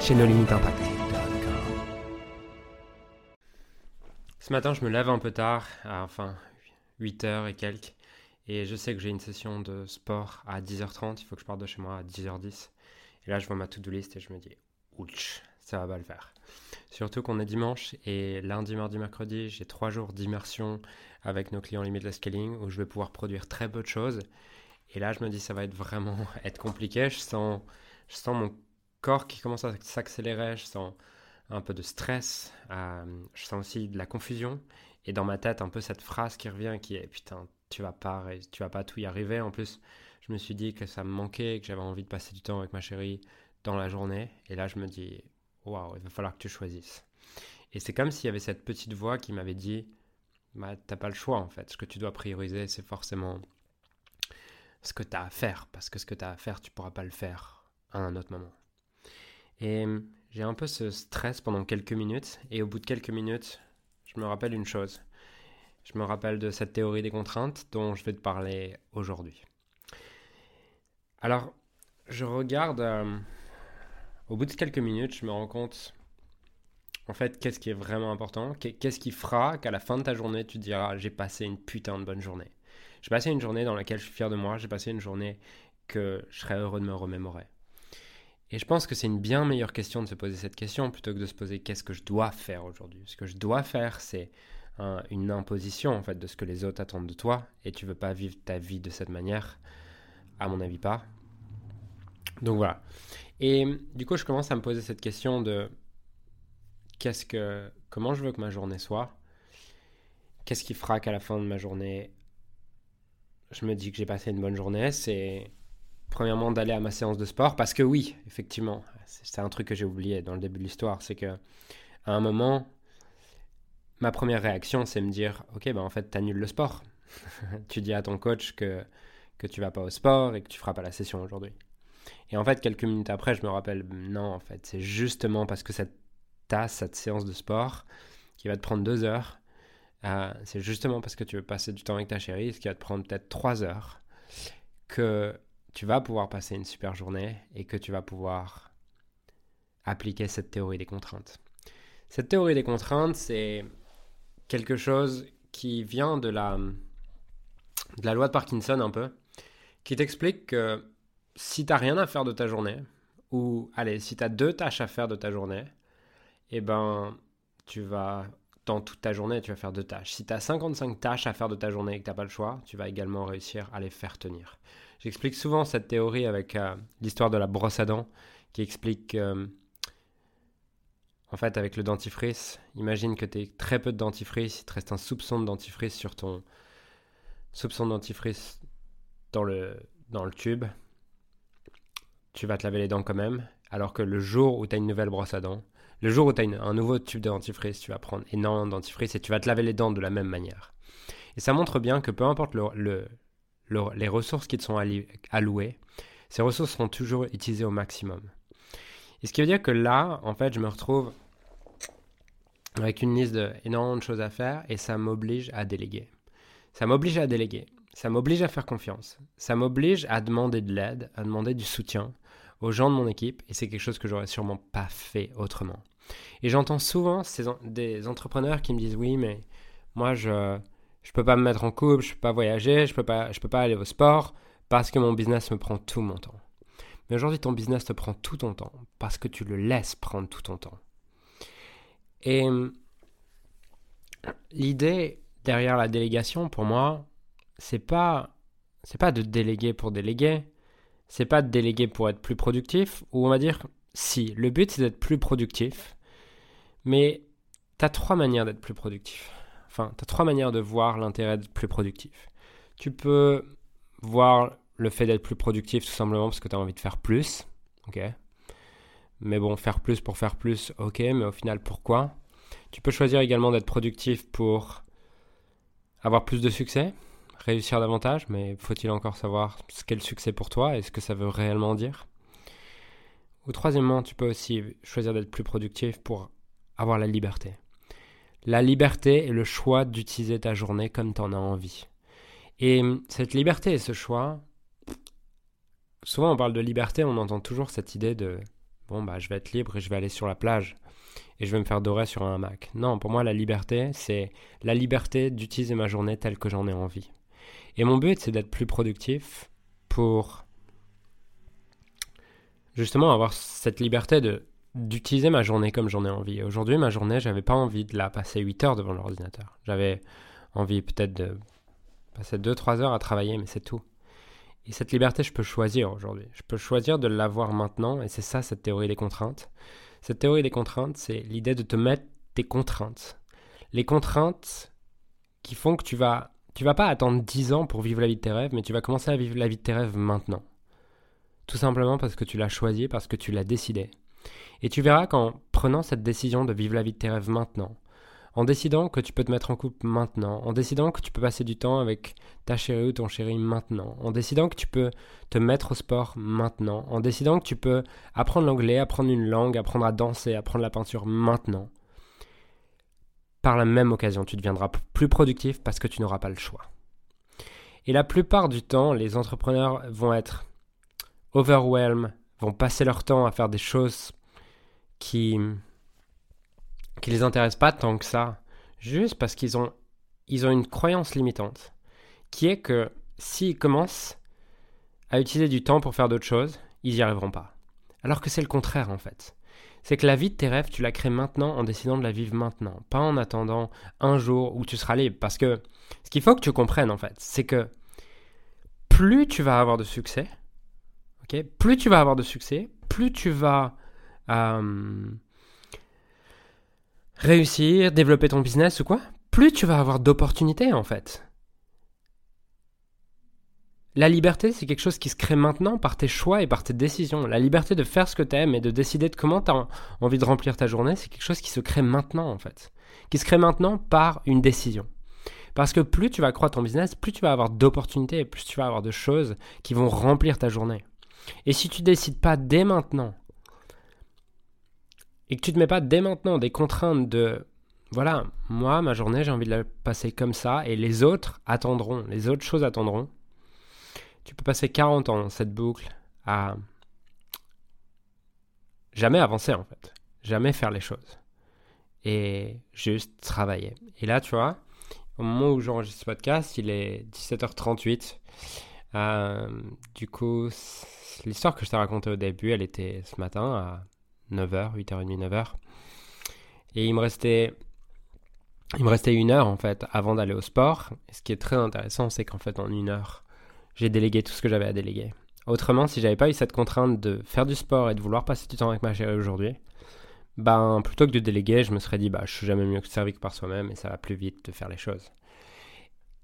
chez nos limites impact. Ce matin, je me lève un peu tard, enfin 8h et quelques, et je sais que j'ai une session de sport à 10h30, il faut que je parte de chez moi à 10h10. Et là, je vois ma to-do list et je me dis, ouch, ça va pas le faire. Surtout qu'on est dimanche et lundi, mardi, mercredi, j'ai trois jours d'immersion avec nos clients Limitless Scaling où je vais pouvoir produire très peu de choses. Et là, je me dis, ça va être vraiment être compliqué. Je sens, je sens mon corps qui commence à s'accélérer, je sens un peu de stress, euh, je sens aussi de la confusion. Et dans ma tête un peu cette phrase qui revient qui est putain tu vas pas tu vas pas tout y arriver. En plus je me suis dit que ça me manquait que j'avais envie de passer du temps avec ma chérie dans la journée. Et là je me dis waouh il va falloir que tu choisisses. Et c'est comme s'il y avait cette petite voix qui m'avait dit bah t'as pas le choix en fait. Ce que tu dois prioriser c'est forcément ce que tu as à faire. Parce que ce que tu as à faire tu pourras pas le faire à un autre moment et euh, j'ai un peu ce stress pendant quelques minutes. Et au bout de quelques minutes, je me rappelle une chose. Je me rappelle de cette théorie des contraintes dont je vais te parler aujourd'hui. Alors, je regarde, euh, au bout de quelques minutes, je me rends compte, en fait, qu'est-ce qui est vraiment important, qu'est-ce qui fera qu'à la fin de ta journée, tu diras, j'ai passé une putain de bonne journée? J'ai passé une journée dans laquelle je suis fier de moi, j'ai passé une journée que je serais heureux de me remémorer. Et je pense que c'est une bien meilleure question de se poser cette question plutôt que de se poser qu'est-ce que je dois faire aujourd'hui. Ce que je dois faire, c'est une imposition en fait de ce que les autres attendent de toi et tu veux pas vivre ta vie de cette manière. À mon avis, pas. Donc voilà. Et du coup, je commence à me poser cette question de qu'est-ce que, comment je veux que ma journée soit? Qu'est-ce qui fera qu'à la fin de ma journée, je me dis que j'ai passé une bonne journée? C'est premièrement d'aller à ma séance de sport parce que oui, effectivement, c'est un truc que j'ai oublié dans le début de l'histoire, c'est que à un moment, ma première réaction, c'est me dire, ok, ben en fait, annules le sport. tu dis à ton coach que que tu vas pas au sport et que tu feras pas la session aujourd'hui. Et en fait, quelques minutes après, je me rappelle, non, en fait, c'est justement parce que cette tasse, cette séance de sport, qui va te prendre deux heures, euh, c'est justement parce que tu veux passer du temps avec ta chérie, ce qui va te prendre peut-être trois heures, que tu vas pouvoir passer une super journée et que tu vas pouvoir appliquer cette théorie des contraintes. Cette théorie des contraintes, c'est quelque chose qui vient de la, de la loi de Parkinson un peu, qui t'explique que si tu n'as rien à faire de ta journée, ou allez, si tu as deux tâches à faire de ta journée, eh ben, tu vas, dans toute ta journée, tu vas faire deux tâches. Si tu as 55 tâches à faire de ta journée et que tu n'as pas le choix, tu vas également réussir à les faire tenir. J'explique souvent cette théorie avec euh, l'histoire de la brosse à dents, qui explique en fait, avec le dentifrice, imagine que tu as très peu de dentifrice, il te reste un soupçon de dentifrice sur ton soupçon de dentifrice dans le tube. Tu vas te laver les dents quand même, alors que le jour où tu as une nouvelle brosse à dents, le jour où tu as un nouveau tube de dentifrice, tu vas prendre énormément de dentifrice et tu vas te laver les dents de la même manière. Et ça montre bien que peu importe le, les ressources qui te sont allouées, ces ressources seront toujours utilisées au maximum. Et ce qui veut dire que là, en fait, je me retrouve avec une liste d'énormément de choses à faire et ça m'oblige à déléguer. Ça m'oblige à déléguer. Ça m'oblige à faire confiance. Ça m'oblige à demander de l'aide, à demander du soutien aux gens de mon équipe et c'est quelque chose que j'aurais sûrement pas fait autrement. Et j'entends souvent des entrepreneurs qui me disent oui, mais moi je je peux pas me mettre en couple, je peux pas voyager, je peux pas, je peux pas aller au sport parce que mon business me prend tout mon temps. Mais aujourd'hui, ton business te prend tout ton temps parce que tu le laisses prendre tout ton temps. Et l'idée derrière la délégation, pour moi, c'est pas, c'est pas de déléguer pour déléguer, c'est pas de déléguer pour être plus productif, ou on va dire, si, le but c'est d'être plus productif, mais tu as trois manières d'être plus productif. Enfin, tu as trois manières de voir l'intérêt d'être plus productif. Tu peux voir le fait d'être plus productif tout simplement parce que tu as envie de faire plus. ok Mais bon, faire plus pour faire plus, ok, mais au final, pourquoi? Tu peux choisir également d'être productif pour avoir plus de succès, réussir davantage, mais faut-il encore savoir ce qu'est le succès pour toi et ce que ça veut réellement dire? Ou troisièmement, tu peux aussi choisir d'être plus productif pour avoir la liberté. La liberté est le choix d'utiliser ta journée comme tu en as envie. Et cette liberté et ce choix, souvent on parle de liberté, on entend toujours cette idée de bon bah je vais être libre et je vais aller sur la plage et je vais me faire dorer sur un hamac. Non, pour moi la liberté, c'est la liberté d'utiliser ma journée telle que j'en ai envie. Et mon but, c'est d'être plus productif pour justement avoir cette liberté de d'utiliser ma journée comme j'en ai envie. Aujourd'hui, ma journée, j'avais pas envie de la passer 8 heures devant l'ordinateur. J'avais envie peut-être de passer 2-3 heures à travailler, mais c'est tout. Et cette liberté, je peux choisir aujourd'hui. Je peux choisir de l'avoir maintenant, et c'est ça cette théorie des contraintes. Cette théorie des contraintes, c'est l'idée de te mettre des contraintes. Les contraintes qui font que tu vas, tu vas pas attendre 10 ans pour vivre la vie de tes rêves, mais tu vas commencer à vivre la vie de tes rêves maintenant. Tout simplement parce que tu l'as choisi, parce que tu l'as décidé. Et tu verras qu'en prenant cette décision de vivre la vie de tes rêves maintenant, en décidant que tu peux te mettre en couple maintenant, en décidant que tu peux passer du temps avec ta chérie ou ton chéri maintenant, en décidant que tu peux te mettre au sport maintenant, en décidant que tu peux apprendre l'anglais, apprendre une langue, apprendre à danser, apprendre la peinture maintenant. Par la même occasion, tu deviendras plus productif parce que tu n'auras pas le choix. Et la plupart du temps, les entrepreneurs vont être overwhelmed, vont passer leur temps à faire des choses qui qui les intéressent pas tant que ça, juste parce qu'ils ont, ils ont une croyance limitante, qui est que s'ils commencent à utiliser du temps pour faire d'autres choses, ils n'y arriveront pas. Alors que c'est le contraire en fait. C'est que la vie de tes rêves, tu la crées maintenant en décidant de la vivre maintenant, pas en attendant un jour où tu seras libre. Parce que ce qu'il faut que tu comprennes en fait, c'est que plus tu vas avoir de succès, plus tu vas avoir de succès, plus tu vas euh, réussir, développer ton business ou quoi, plus tu vas avoir d'opportunités en fait. La liberté, c'est quelque chose qui se crée maintenant par tes choix et par tes décisions. La liberté de faire ce que tu aimes et de décider de comment tu as envie de remplir ta journée, c'est quelque chose qui se crée maintenant en fait. Qui se crée maintenant par une décision. Parce que plus tu vas croître ton business, plus tu vas avoir d'opportunités, plus tu vas avoir de choses qui vont remplir ta journée. Et si tu décides pas dès maintenant et que tu te mets pas dès maintenant des contraintes de voilà, moi, ma journée, j'ai envie de la passer comme ça, et les autres attendront, les autres choses attendront. Tu peux passer 40 ans dans cette boucle à jamais avancer en fait, jamais faire les choses, et juste travailler. Et là, tu vois, au moment où j'enregistre ce podcast, il est 17h38. Euh, du coup, l'histoire que je t'ai racontée au début, elle était ce matin à 9h, 8h30, 9h. Et il me restait il me restait une heure en fait avant d'aller au sport. Et ce qui est très intéressant, c'est qu'en fait en une heure, j'ai délégué tout ce que j'avais à déléguer. Autrement, si j'avais pas eu cette contrainte de faire du sport et de vouloir passer du temps avec ma chérie aujourd'hui, ben plutôt que de déléguer, je me serais dit bah je suis jamais mieux servi que par soi-même et ça va plus vite de faire les choses.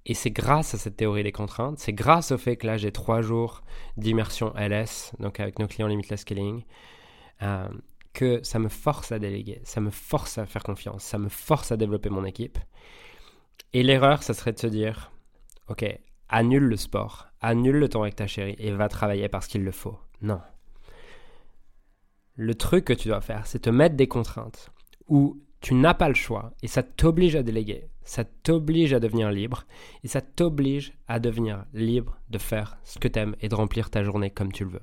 Et c'est grâce à cette théorie des contraintes, c'est grâce au fait que là j'ai trois jours d'immersion LS, donc avec nos clients Limitless Scaling, euh, que ça me force à déléguer, ça me force à faire confiance, ça me force à développer mon équipe. Et l'erreur, ça serait de se dire, ok, annule le sport, annule le temps avec ta chérie et va travailler parce qu'il le faut. Non. Le truc que tu dois faire, c'est te mettre des contraintes où tu n'as pas le choix et ça t'oblige à déléguer, ça t'oblige à devenir libre et ça t'oblige à devenir libre de faire ce que tu aimes et de remplir ta journée comme tu le veux.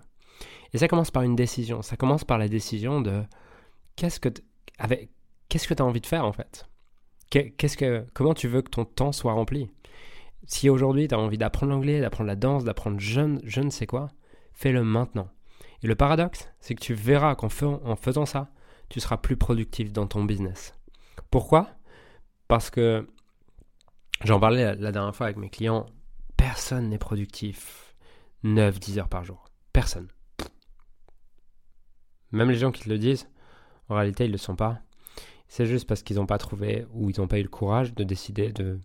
Et ça commence par une décision. Ça commence par la décision de qu'est-ce que que tu as envie de faire en fait? Qu'est-ce que comment tu veux que ton temps soit rempli? Si aujourd'hui tu as envie d'apprendre l'anglais, d'apprendre la danse, d'apprendre je, je ne sais quoi, fais-le maintenant. Et le paradoxe, c'est que tu verras qu'en en faisant ça, tu seras plus productif dans ton business. Pourquoi? Parce que j'en parlais la dernière fois avec mes clients, personne n'est productif 9-10 heures par jour. Personne. Même les gens qui te le disent, en réalité, ils ne le sont pas. C'est juste parce qu'ils n'ont pas trouvé ou ils n'ont pas eu le courage de décider de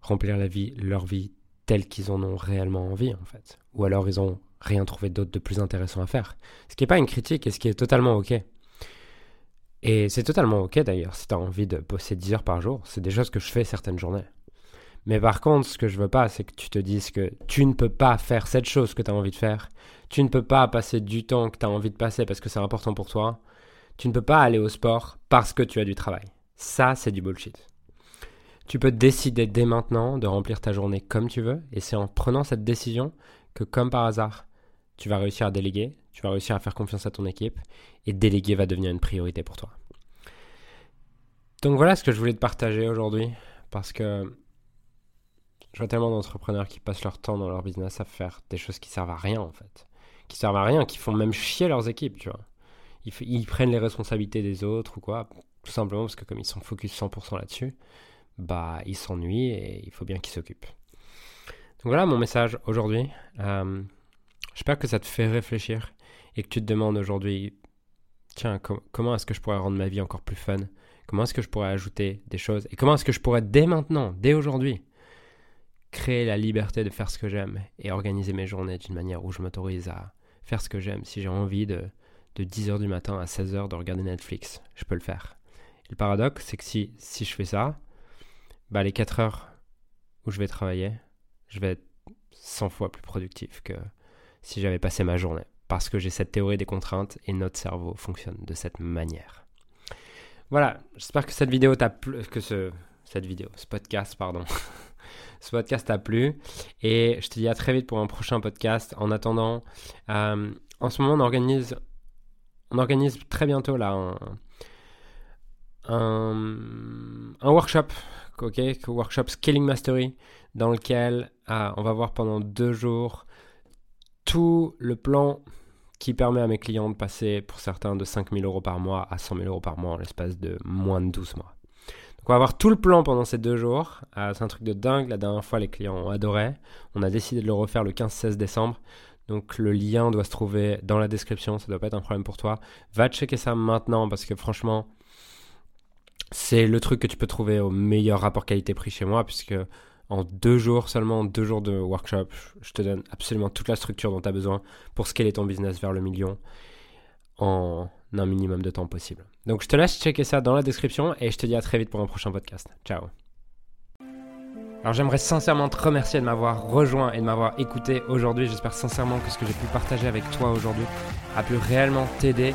remplir la vie, leur vie telle qu'ils en ont réellement envie, en fait. Ou alors ils ont rien trouver d'autre de plus intéressant à faire. Ce qui n'est pas une critique et ce qui est totalement ok. Et c'est totalement ok d'ailleurs si tu as envie de bosser 10 heures par jour. C'est des choses que je fais certaines journées. Mais par contre, ce que je veux pas, c'est que tu te dises que tu ne peux pas faire cette chose que tu as envie de faire. Tu ne peux pas passer du temps que tu as envie de passer parce que c'est important pour toi. Tu ne peux pas aller au sport parce que tu as du travail. Ça, c'est du bullshit. Tu peux décider dès maintenant de remplir ta journée comme tu veux, et c'est en prenant cette décision que, comme par hasard, tu vas réussir à déléguer, tu vas réussir à faire confiance à ton équipe, et déléguer va devenir une priorité pour toi. Donc voilà ce que je voulais te partager aujourd'hui, parce que je vois tellement d'entrepreneurs qui passent leur temps dans leur business à faire des choses qui servent à rien en fait, qui servent à rien, qui font même chier leurs équipes, tu vois. Ils, prennent les responsabilités des autres ou quoi, tout simplement parce que comme ils sont focus 100% là-dessus, bah, il s'ennuie et il faut bien qu'il s'occupe. Donc voilà mon message aujourd'hui. Euh, j'espère que ça te fait réfléchir et que tu te demandes aujourd'hui, tiens, comment est-ce que je pourrais rendre ma vie encore plus fun? Comment est-ce que je pourrais ajouter des choses? Et comment est-ce que je pourrais dès maintenant, dès aujourd'hui, créer la liberté de faire ce que j'aime et organiser mes journées d'une manière où je m'autorise à faire ce que j'aime? Si j'ai envie de, de 10h du matin à 16h de regarder Netflix, je peux le faire. Le paradoxe, c'est que si, si je fais ça, bah, les 4 heures où je vais travailler, je vais être 100 fois plus productif que si j'avais passé ma journée. Parce que j'ai cette théorie des contraintes et notre cerveau fonctionne de cette manière. Voilà, j'espère que cette vidéo t'a plu, que ce, podcast, pardon, ce podcast t'a plu. Et je te dis à très vite pour un prochain podcast. En attendant, euh, en ce moment, on organise, on organise très bientôt là un workshop ok, workshop Scaling Mastery, dans lequel ah, on va voir pendant deux jours tout le plan qui permet à mes clients de passer pour certains de 5000 euros par mois à 100 000 euros par mois en l'espace de moins de 12 mois. Donc on va voir tout le plan pendant ces deux jours. Ah, c'est un truc de dingue. La dernière fois, les clients ont adoré. On a décidé de le refaire le 15-16 décembre. Donc le lien doit se trouver dans la description. Ça doit pas être un problème pour toi. Va checker ça maintenant parce que franchement, c'est le truc que tu peux trouver au meilleur rapport qualité-prix chez moi, puisque en deux jours seulement, deux jours de workshop, je te donne absolument toute la structure dont tu as besoin pour scaler ton business vers le million en un minimum de temps possible. Donc je te laisse checker ça dans la description et je te dis à très vite pour un prochain podcast. Ciao. Alors j'aimerais sincèrement te remercier de m'avoir rejoint et de m'avoir écouté aujourd'hui. J'espère sincèrement que ce que j'ai pu partager avec toi aujourd'hui a pu réellement t'aider